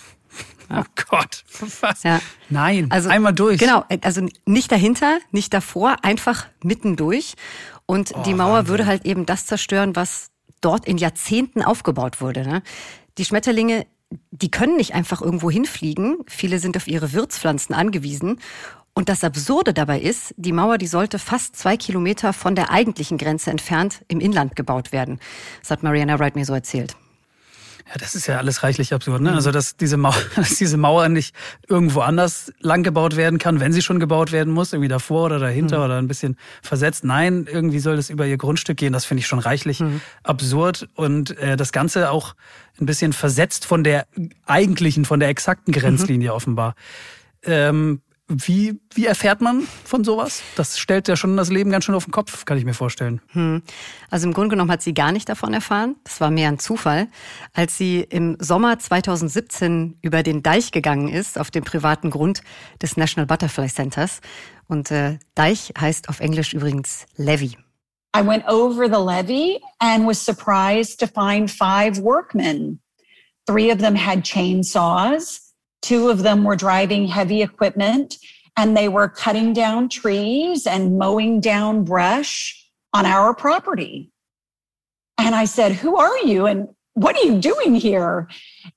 Oh Gott, was? Ja. Nein, also, einmal durch. Genau, also nicht dahinter, nicht davor, einfach mitten durch. Und oh, die Mauer Wahnsinn. würde halt eben das zerstören, was dort in Jahrzehnten aufgebaut wurde. Ne? Die Schmetterlinge die können nicht einfach irgendwo hinfliegen. Viele sind auf ihre Wirtspflanzen angewiesen. Und das Absurde dabei ist, die Mauer, die sollte fast zwei Kilometer von der eigentlichen Grenze entfernt im Inland gebaut werden. Das hat Mariana Wright mir so erzählt. Ja, das ist ja alles reichlich absurd, ne? Also, dass diese Mauer, [laughs] dass diese Mauer nicht irgendwo anders lang gebaut werden kann, wenn sie schon gebaut werden muss, irgendwie davor oder dahinter mhm. oder ein bisschen versetzt. Nein, irgendwie soll das über ihr Grundstück gehen. Das finde ich schon reichlich mhm. absurd und äh, das Ganze auch ein bisschen versetzt von der eigentlichen, von der exakten Grenzlinie mhm. offenbar. Ähm, wie, wie erfährt man von sowas? Das stellt ja schon das Leben ganz schön auf den Kopf, kann ich mir vorstellen. Hm. Also im Grunde genommen hat sie gar nicht davon erfahren. Das war mehr ein Zufall. Als sie im Sommer 2017 über den Deich gegangen ist, auf dem privaten Grund des National Butterfly Centers. Und äh, Deich heißt auf Englisch übrigens Levy. I went over the levee and was surprised to find five workmen. Three of them had chainsaws. Two of them were driving heavy equipment and they were cutting down trees and mowing down brush on our property. And I said, Who are you? And what are you doing here?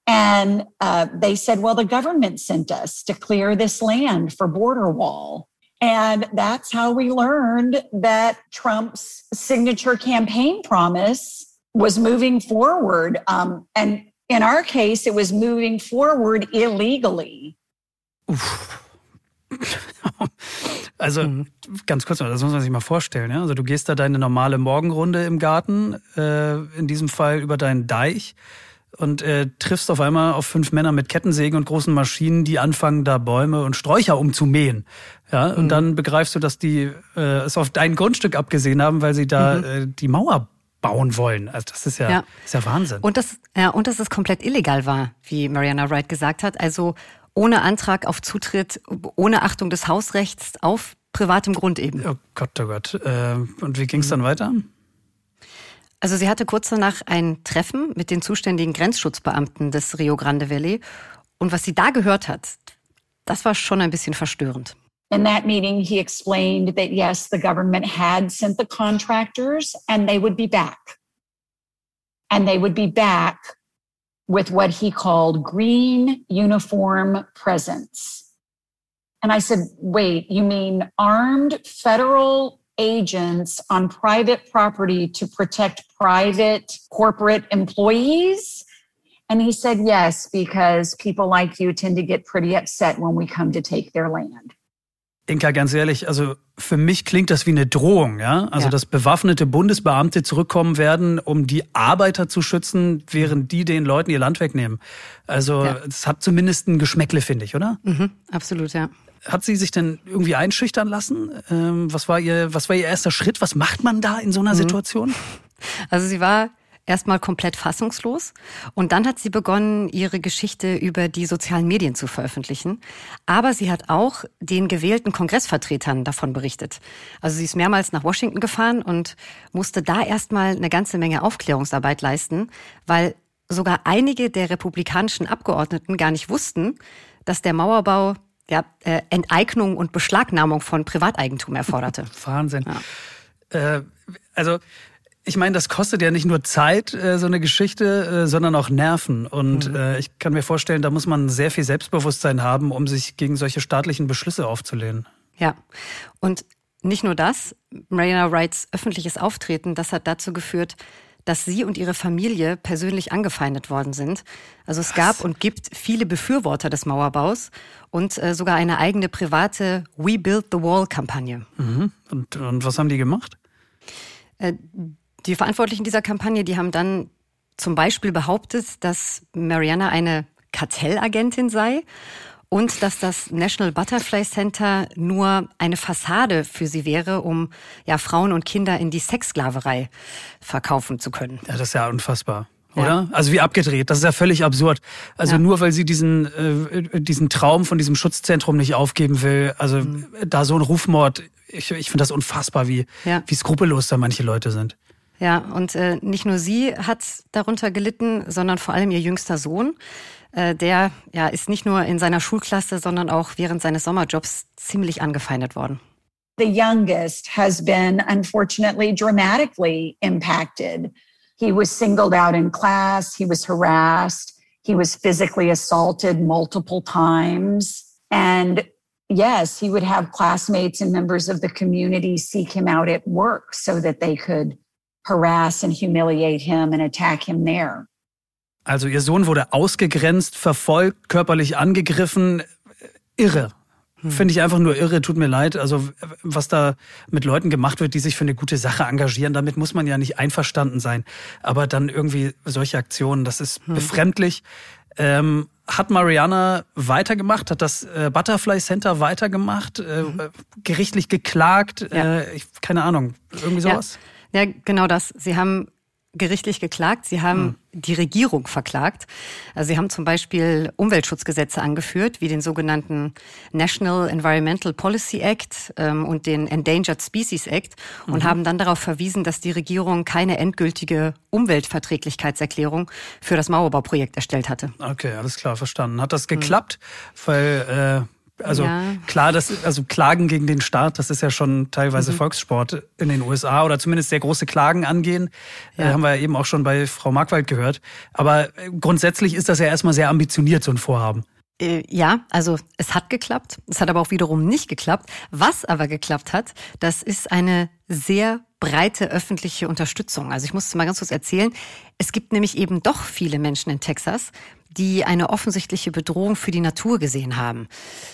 And uh, they said, Well, the government sent us to clear this land for border wall. And that's how we learned that Trump's signature campaign promise was moving forward. Um, and in our case, it was moving forward illegally. [laughs] Also mhm. ganz kurz, das muss man sich mal vorstellen. Ja? Also du gehst da deine normale Morgenrunde im Garten, äh, in diesem Fall über deinen Deich und äh, triffst auf einmal auf fünf Männer mit Kettensägen und großen Maschinen, die anfangen, da Bäume und Sträucher umzumähen. Ja, und mhm. dann begreifst du, dass die äh, es auf dein Grundstück abgesehen haben, weil sie da mhm. äh, die Mauer bauen wollen. Also das ist ja, ja. Ist ja Wahnsinn. Und das, ja, und dass es komplett illegal war, wie Mariana Wright gesagt hat. Also ohne Antrag auf Zutritt, ohne Achtung des Hausrechts auf privatem Grund eben. Oh Gott, oh Gott. Äh, und wie ging es dann weiter? Also sie hatte kurz danach ein Treffen mit den zuständigen Grenzschutzbeamten des Rio Grande Valley. Und was sie da gehört hat, das war schon ein bisschen verstörend. In that meeting, he explained that yes, the government had sent the contractors and they would be back. And they would be back with what he called green uniform presence. And I said, wait, you mean armed federal agents on private property to protect private corporate employees? And he said, yes, because people like you tend to get pretty upset when we come to take their land. Inka, ganz ehrlich, also für mich klingt das wie eine Drohung, ja? Also, ja. dass bewaffnete Bundesbeamte zurückkommen werden, um die Arbeiter zu schützen, während die den Leuten ihr Land wegnehmen. Also, es ja. hat zumindest ein Geschmäckle, finde ich, oder? Mhm, absolut, ja. Hat sie sich denn irgendwie einschüchtern lassen? Ähm, was war ihr, was war ihr erster Schritt? Was macht man da in so einer mhm. Situation? Also sie war erstmal komplett fassungslos und dann hat sie begonnen, ihre Geschichte über die sozialen Medien zu veröffentlichen. Aber sie hat auch den gewählten Kongressvertretern davon berichtet. Also sie ist mehrmals nach Washington gefahren und musste da erstmal eine ganze Menge Aufklärungsarbeit leisten, weil sogar einige der republikanischen Abgeordneten gar nicht wussten, dass der Mauerbau ja, äh, Enteignung und Beschlagnahmung von Privateigentum erforderte. [laughs] Wahnsinn. Ja. Äh, also ich meine, das kostet ja nicht nur Zeit, äh, so eine Geschichte, äh, sondern auch Nerven. Und mhm. äh, ich kann mir vorstellen, da muss man sehr viel Selbstbewusstsein haben, um sich gegen solche staatlichen Beschlüsse aufzulehnen. Ja, und nicht nur das, Mariana Wrights öffentliches Auftreten, das hat dazu geführt, dass sie und ihre Familie persönlich angefeindet worden sind. Also es was? gab und gibt viele Befürworter des Mauerbaus und äh, sogar eine eigene private We Build the Wall-Kampagne. Mhm. Und, und was haben die gemacht? Die Verantwortlichen dieser Kampagne, die haben dann zum Beispiel behauptet, dass Mariana eine Kartellagentin sei und dass das National Butterfly Center nur eine Fassade für sie wäre, um ja Frauen und Kinder in die Sexsklaverei verkaufen zu können. Ja, das ist ja unfassbar. Oder? Ja. Also wie abgedreht. Das ist ja völlig absurd. Also ja. nur weil sie diesen, äh, diesen Traum von diesem Schutzzentrum nicht aufgeben will, also mhm. da so ein Rufmord, ich, ich finde das unfassbar, wie, ja. wie skrupellos da manche Leute sind. Ja, und äh, nicht nur sie hat darunter gelitten, sondern vor allem ihr jüngster Sohn. Äh, der ja, ist nicht nur in seiner Schulklasse, sondern auch während seines Sommerjobs ziemlich angefeindet worden. The youngest has been unfortunately dramatically impacted. He was singled out in class, he was harassed, he was physically assaulted multiple times. And yes, he would have classmates and members of the community seek him out at work so that they could harass and humiliate him and attack him there. Also ihr Sohn wurde ausgegrenzt, verfolgt, körperlich angegriffen. Irre. Hm. Finde ich einfach nur irre, tut mir leid. Also was da mit Leuten gemacht wird, die sich für eine gute Sache engagieren, damit muss man ja nicht einverstanden sein. Aber dann irgendwie solche Aktionen, das ist hm. befremdlich. Ähm, hat Mariana weitergemacht, hat das äh, Butterfly Center weitergemacht, äh, mhm. gerichtlich geklagt, ja. äh, ich, keine Ahnung, irgendwie sowas? Ja. Ja, genau das. Sie haben gerichtlich geklagt. Sie haben hm. die Regierung verklagt. Also sie haben zum Beispiel Umweltschutzgesetze angeführt, wie den sogenannten National Environmental Policy Act ähm, und den Endangered Species Act und mhm. haben dann darauf verwiesen, dass die Regierung keine endgültige Umweltverträglichkeitserklärung für das Mauerbauprojekt erstellt hatte. Okay, alles klar, verstanden. Hat das geklappt? Mhm. Weil äh also ja. klar, das, also Klagen gegen den Staat, das ist ja schon teilweise mhm. Volkssport in den USA oder zumindest sehr große Klagen angehen. Ja. Äh, haben wir ja eben auch schon bei Frau Markwald gehört. Aber äh, grundsätzlich ist das ja erstmal sehr ambitioniert, so ein Vorhaben. Äh, ja, also es hat geklappt. Es hat aber auch wiederum nicht geklappt. Was aber geklappt hat, das ist eine sehr breite öffentliche Unterstützung. Also ich muss es mal ganz kurz erzählen. Es gibt nämlich eben doch viele Menschen in Texas, die eine offensichtliche Bedrohung für die Natur gesehen haben.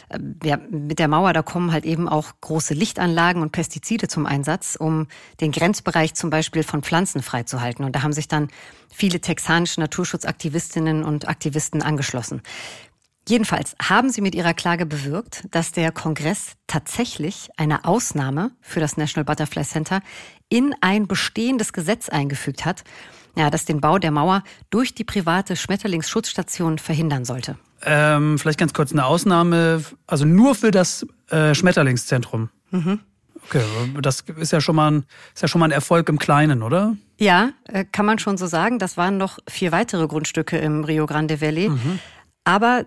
Ähm, ja, mit der Mauer, da kommen halt eben auch große Lichtanlagen und Pestizide zum Einsatz, um den Grenzbereich zum Beispiel von Pflanzen freizuhalten. Und da haben sich dann viele texanische Naturschutzaktivistinnen und Aktivisten angeschlossen. Jedenfalls haben sie mit ihrer Klage bewirkt, dass der Kongress tatsächlich eine Ausnahme für das National Butterfly Center in ein bestehendes Gesetz eingefügt hat, ja, das den Bau der Mauer durch die private Schmetterlingsschutzstation verhindern sollte. Ähm, vielleicht ganz kurz eine Ausnahme, also nur für das äh, Schmetterlingszentrum. Mhm. Okay, das ist ja schon mal ein, ist ja schon mal ein Erfolg im Kleinen, oder? Ja, äh, kann man schon so sagen. Das waren noch vier weitere Grundstücke im Rio Grande Valley. Mhm. Aber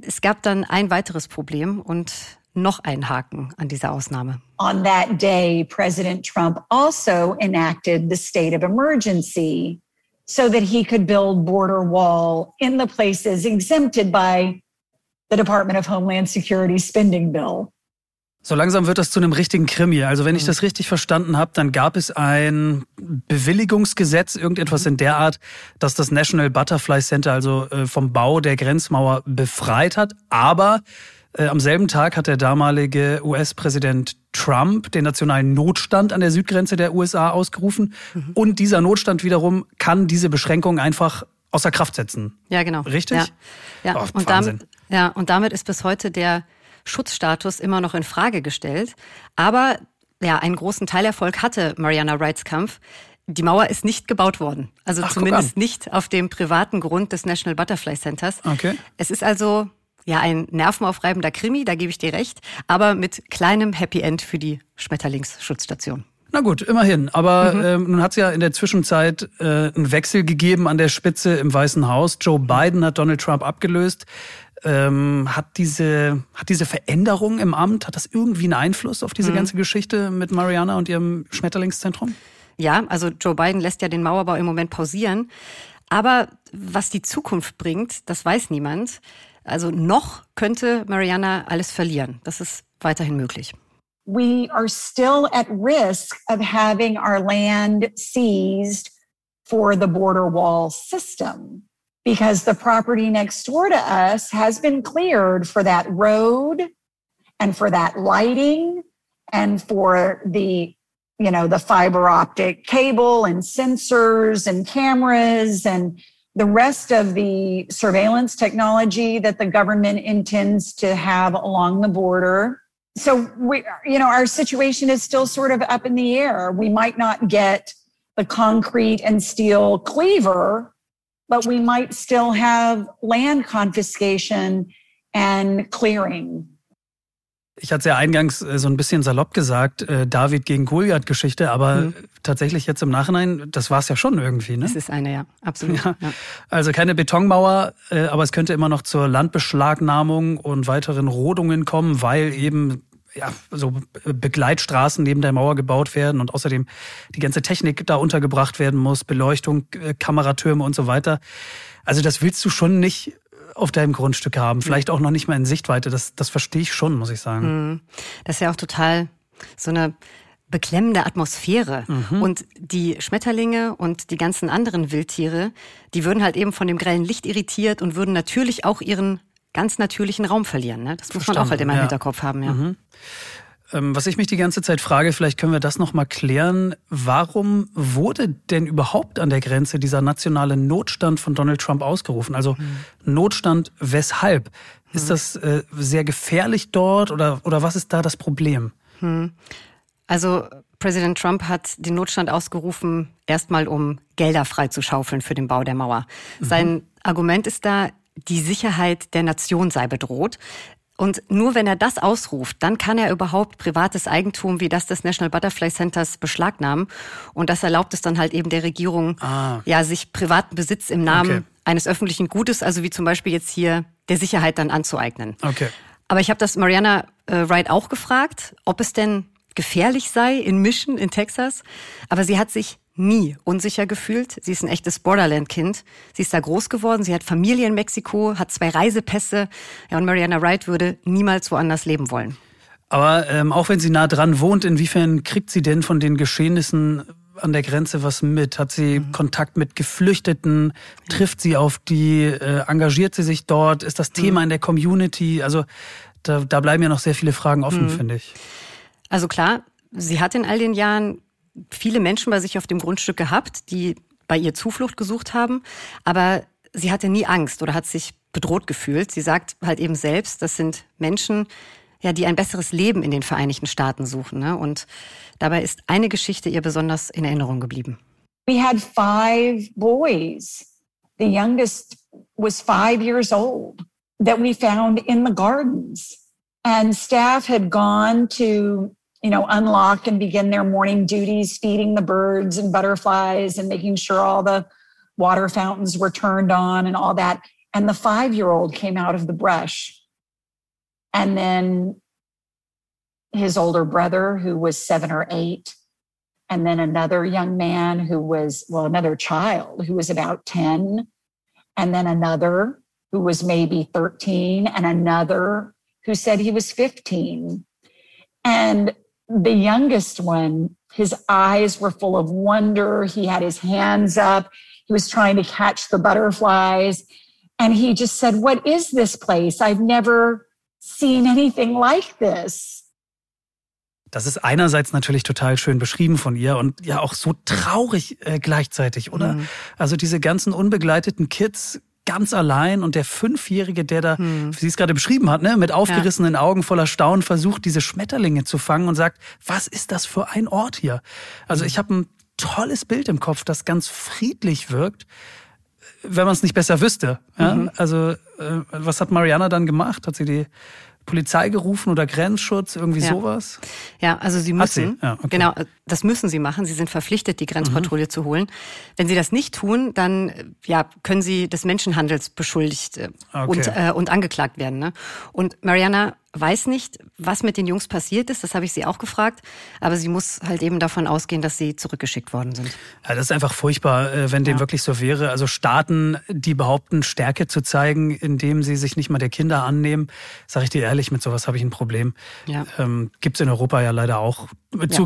es gab dann ein weiteres Problem und noch ein Haken an dieser Ausnahme. On that day, President Trump also enacted the state of emergency so that he could build border wall in the places exempted by the Department of Homeland Security spending bill. So langsam wird das zu einem richtigen Krimi. Also wenn ich mhm. das richtig verstanden habe, dann gab es ein Bewilligungsgesetz, irgendetwas in der Art, das das National Butterfly Center also äh, vom Bau der Grenzmauer befreit hat. Aber am selben Tag hat der damalige US-Präsident Trump den nationalen Notstand an der Südgrenze der USA ausgerufen. Mhm. Und dieser Notstand wiederum kann diese Beschränkung einfach außer Kraft setzen. Ja, genau. Richtig? Ja, ja. Oh, und, damit, ja und damit ist bis heute der Schutzstatus immer noch in Frage gestellt. Aber ja, einen großen Teilerfolg hatte Mariana Wrights Kampf. Die Mauer ist nicht gebaut worden. Also Ach, zumindest nicht auf dem privaten Grund des National Butterfly Centers. Okay. Es ist also ja ein nervenaufreibender Krimi, da gebe ich dir recht, aber mit kleinem Happy End für die Schmetterlingsschutzstation. Na gut, immerhin. Aber mhm. ähm, nun hat es ja in der Zwischenzeit äh, einen Wechsel gegeben an der Spitze im Weißen Haus. Joe Biden hat Donald Trump abgelöst. Ähm, hat diese hat diese Veränderung im Amt hat das irgendwie einen Einfluss auf diese mhm. ganze Geschichte mit Mariana und ihrem Schmetterlingszentrum? Ja, also Joe Biden lässt ja den Mauerbau im Moment pausieren. Aber was die Zukunft bringt, das weiß niemand. Also noch könnte Mariana alles verlieren. Das ist weiterhin möglich. We are still at risk of having our land seized for the border wall system because the property next door to us has been cleared for that road and for that lighting and for the you know the fiber optic cable and sensors and cameras and the rest of the surveillance technology that the government intends to have along the border. So we, you know, our situation is still sort of up in the air. We might not get the concrete and steel cleaver, but we might still have land confiscation and clearing. Ich hatte ja eingangs äh, so ein bisschen salopp gesagt, äh, David gegen Goliath-Geschichte, aber mhm. tatsächlich jetzt im Nachhinein, das war es ja schon irgendwie, ne? Das ist eine, ja, absolut. Ja. Ja. Also keine Betonmauer, äh, aber es könnte immer noch zur Landbeschlagnahmung und weiteren Rodungen kommen, weil eben ja, so Begleitstraßen neben der Mauer gebaut werden und außerdem die ganze Technik da untergebracht werden muss, Beleuchtung, Kameratürme und so weiter. Also das willst du schon nicht auf deinem Grundstück haben. Vielleicht auch noch nicht mal in Sichtweite. Das, das verstehe ich schon, muss ich sagen. Mhm. Das ist ja auch total so eine beklemmende Atmosphäre. Mhm. Und die Schmetterlinge und die ganzen anderen Wildtiere, die würden halt eben von dem grellen Licht irritiert und würden natürlich auch ihren ganz natürlichen Raum verlieren. Ne? Das muss Verstanden, man auch halt immer im Hinterkopf haben. Ja. Mhm. Ähm, was ich mich die ganze Zeit frage, vielleicht können wir das noch mal klären. Warum wurde denn überhaupt an der Grenze dieser nationale Notstand von Donald Trump ausgerufen? Also mhm. Notstand weshalb? Mhm. Ist das äh, sehr gefährlich dort oder, oder was ist da das Problem? Mhm. Also Präsident Trump hat den Notstand ausgerufen, erstmal um Gelder freizuschaufeln für den Bau der Mauer. Mhm. Sein Argument ist da, die Sicherheit der Nation sei bedroht. Und nur wenn er das ausruft, dann kann er überhaupt privates Eigentum wie das des National Butterfly Centers beschlagnahmen. Und das erlaubt es dann halt eben der Regierung, ah. ja, sich privaten Besitz im Namen okay. eines öffentlichen Gutes, also wie zum Beispiel jetzt hier der Sicherheit dann anzueignen. Okay. Aber ich habe das Mariana äh, Wright auch gefragt, ob es denn gefährlich sei in Mission in Texas. Aber sie hat sich nie unsicher gefühlt. Sie ist ein echtes Borderland-Kind. Sie ist da groß geworden. Sie hat Familie in Mexiko, hat zwei Reisepässe. Ja, und Mariana Wright würde niemals woanders leben wollen. Aber ähm, auch wenn sie nah dran wohnt, inwiefern kriegt sie denn von den Geschehnissen an der Grenze was mit? Hat sie mhm. Kontakt mit Geflüchteten? Trifft sie auf die? Äh, engagiert sie sich dort? Ist das Thema mhm. in der Community? Also da, da bleiben ja noch sehr viele Fragen offen, mhm. finde ich. Also klar, sie hat in all den Jahren viele Menschen bei sich auf dem Grundstück gehabt, die bei ihr Zuflucht gesucht haben, aber sie hatte nie Angst oder hat sich bedroht gefühlt. Sie sagt halt eben selbst, das sind Menschen, ja, die ein besseres Leben in den Vereinigten Staaten suchen. Ne? Und dabei ist eine Geschichte ihr besonders in Erinnerung geblieben. We had five boys. The youngest was five years old that we found in the gardens. And staff had gone to you know, unlock and begin their morning duties, feeding the birds and butterflies and making sure all the water fountains were turned on and all that. And the five year old came out of the brush. And then his older brother, who was seven or eight, and then another young man who was, well, another child who was about 10, and then another who was maybe 13, and another who said he was 15. And the youngest one, his eyes were full of wonder. He had his hands up. He was trying to catch the butterflies. And he just said, What is this place? I've never seen anything like this. Das ist einerseits natürlich total schön beschrieben von ihr und ja auch so traurig äh, gleichzeitig, oder? Mhm. Also diese ganzen unbegleiteten Kids ganz allein und der Fünfjährige, der da, hm. wie sie es gerade beschrieben hat, ne, mit aufgerissenen ja. Augen voller Staunen versucht, diese Schmetterlinge zu fangen und sagt, was ist das für ein Ort hier? Also ich habe ein tolles Bild im Kopf, das ganz friedlich wirkt, wenn man es nicht besser wüsste. Ja? Mhm. Also äh, was hat Mariana dann gemacht? Hat sie die Polizei gerufen oder Grenzschutz, irgendwie ja. sowas? Ja, also sie müssen. Sie? Ja, okay. Genau, das müssen sie machen. Sie sind verpflichtet, die Grenzpatrouille mhm. zu holen. Wenn sie das nicht tun, dann ja, können sie des Menschenhandels beschuldigt äh, okay. und, äh, und angeklagt werden. Ne? Und Mariana weiß nicht, was mit den Jungs passiert ist. Das habe ich sie auch gefragt. Aber sie muss halt eben davon ausgehen, dass sie zurückgeschickt worden sind. Ja, das ist einfach furchtbar, äh, wenn dem ja. wirklich so wäre. Also Staaten, die behaupten, Stärke zu zeigen, indem sie sich nicht mal der Kinder annehmen, sage ich dir ehrlich, mit sowas habe ich ein Problem. Ja. Ähm, Gibt es in Europa ja leider auch ja. zu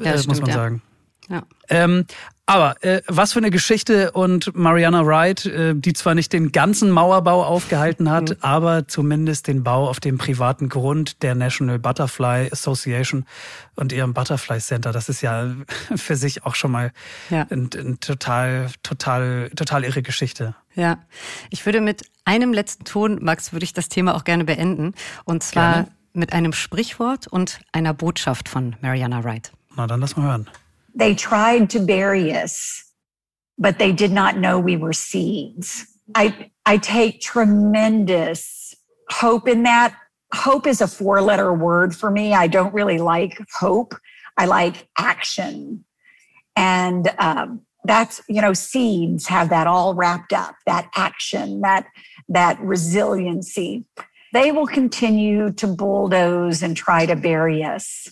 Genüge, äh, muss man sagen. Ja. Ähm, aber äh, was für eine Geschichte und Mariana Wright, äh, die zwar nicht den ganzen Mauerbau aufgehalten hat, mhm. aber zumindest den Bau auf dem privaten Grund der National Butterfly Association und ihrem Butterfly Center. Das ist ja [laughs] für sich auch schon mal ja. ein, ein total, total, total irre Geschichte. Ja, ich würde mit einem letzten Ton, Max, würde ich das Thema auch gerne beenden. Und zwar gerne. mit einem Sprichwort und einer Botschaft von Mariana Wright. Na, dann lass mal hören. They tried to bury us, but they did not know we were seeds. I, I take tremendous hope in that. Hope is a four letter word for me. I don't really like hope. I like action. And um, that's, you know, seeds have that all wrapped up, that action, that, that resiliency. They will continue to bulldoze and try to bury us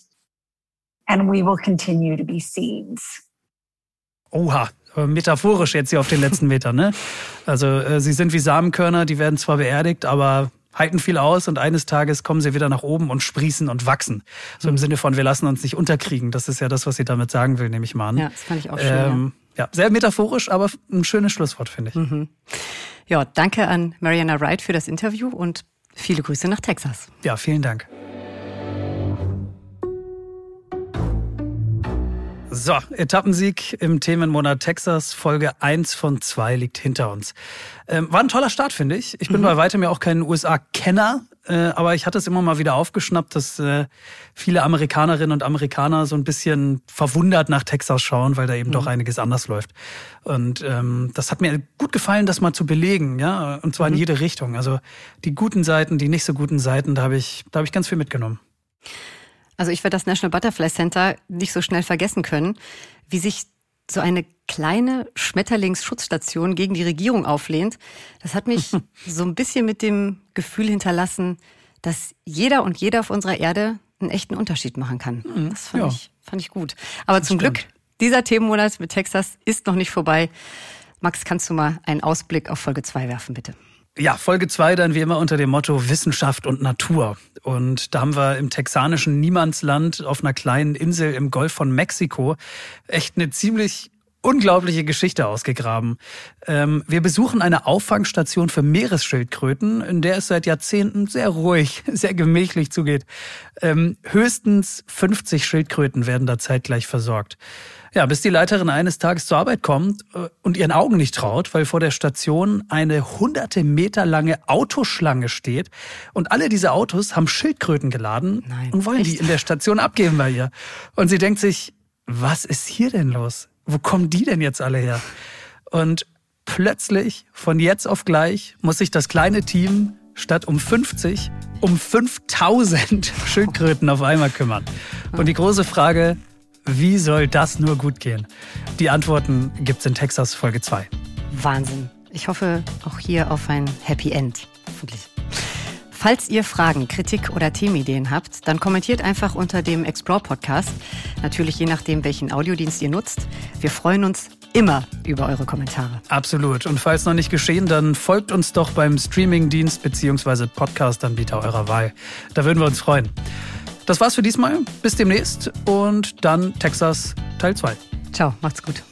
and we will continue to be seeds. Oha, metaphorisch jetzt hier auf den letzten Metern, ne? Also äh, sie sind wie Samenkörner, die werden zwar beerdigt, aber halten viel aus und eines Tages kommen sie wieder nach oben und sprießen und wachsen. So im mhm. Sinne von, wir lassen uns nicht unterkriegen. Das ist ja das, was sie damit sagen will, nehme ich mal an. Ja, das fand ich auch schön. Ähm, ja. ja. sehr metaphorisch, aber ein schönes Schlusswort, finde ich. Mhm. Ja, danke an Mariana Wright für das Interview und viele Grüße nach Texas. Ja, vielen Dank. So, Etappensieg im Themenmonat Texas. Folge 1 von 2 liegt hinter uns. Ähm, war ein toller Start, finde ich. Ich bin mhm. bei weitem ja auch kein USA-Kenner, äh, aber ich hatte es immer mal wieder aufgeschnappt, dass äh, viele Amerikanerinnen und Amerikaner so ein bisschen verwundert nach Texas schauen, weil da eben mhm. doch einiges anders läuft. Und ähm, das hat mir gut gefallen, das mal zu belegen, ja, und zwar mhm. in jede Richtung. Also die guten Seiten, die nicht so guten Seiten, da habe ich, da habe ich ganz viel mitgenommen. Also ich werde das National Butterfly Center nicht so schnell vergessen können, wie sich so eine kleine Schmetterlingsschutzstation gegen die Regierung auflehnt. Das hat mich [laughs] so ein bisschen mit dem Gefühl hinterlassen, dass jeder und jeder auf unserer Erde einen echten Unterschied machen kann. Mhm. Das fand, ja. ich, fand ich gut. Aber das zum stimmt. Glück, dieser Themenmonat mit Texas ist noch nicht vorbei. Max, kannst du mal einen Ausblick auf Folge 2 werfen, bitte? Ja, Folge 2 dann wie immer unter dem Motto Wissenschaft und Natur. Und da haben wir im texanischen Niemandsland auf einer kleinen Insel im Golf von Mexiko echt eine ziemlich unglaubliche Geschichte ausgegraben. Ähm, wir besuchen eine Auffangstation für Meeresschildkröten, in der es seit Jahrzehnten sehr ruhig, [laughs] sehr gemächlich zugeht. Ähm, höchstens 50 Schildkröten werden da zeitgleich versorgt. Ja, bis die Leiterin eines Tages zur Arbeit kommt äh, und ihren Augen nicht traut, weil vor der Station eine hunderte Meter lange Autoschlange steht und alle diese Autos haben Schildkröten geladen Nein, und wollen echt? die in der Station abgeben bei ihr. Und sie denkt sich, was ist hier denn los? Wo kommen die denn jetzt alle her? Und plötzlich, von jetzt auf gleich, muss sich das kleine Team statt um 50 um 5000 [laughs] Schildkröten auf einmal kümmern. Und die große Frage, wie soll das nur gut gehen? Die Antworten gibt's in Texas Folge 2. Wahnsinn. Ich hoffe auch hier auf ein Happy End. Hoffentlich. Falls ihr Fragen, Kritik oder Themenideen habt, dann kommentiert einfach unter dem Explore Podcast. Natürlich je nachdem, welchen Audiodienst ihr nutzt. Wir freuen uns immer über eure Kommentare. Absolut. Und falls noch nicht geschehen, dann folgt uns doch beim Streamingdienst bzw. Podcast-Anbieter eurer Wahl. Da würden wir uns freuen. Das war's für diesmal. Bis demnächst und dann Texas Teil 2. Ciao, macht's gut.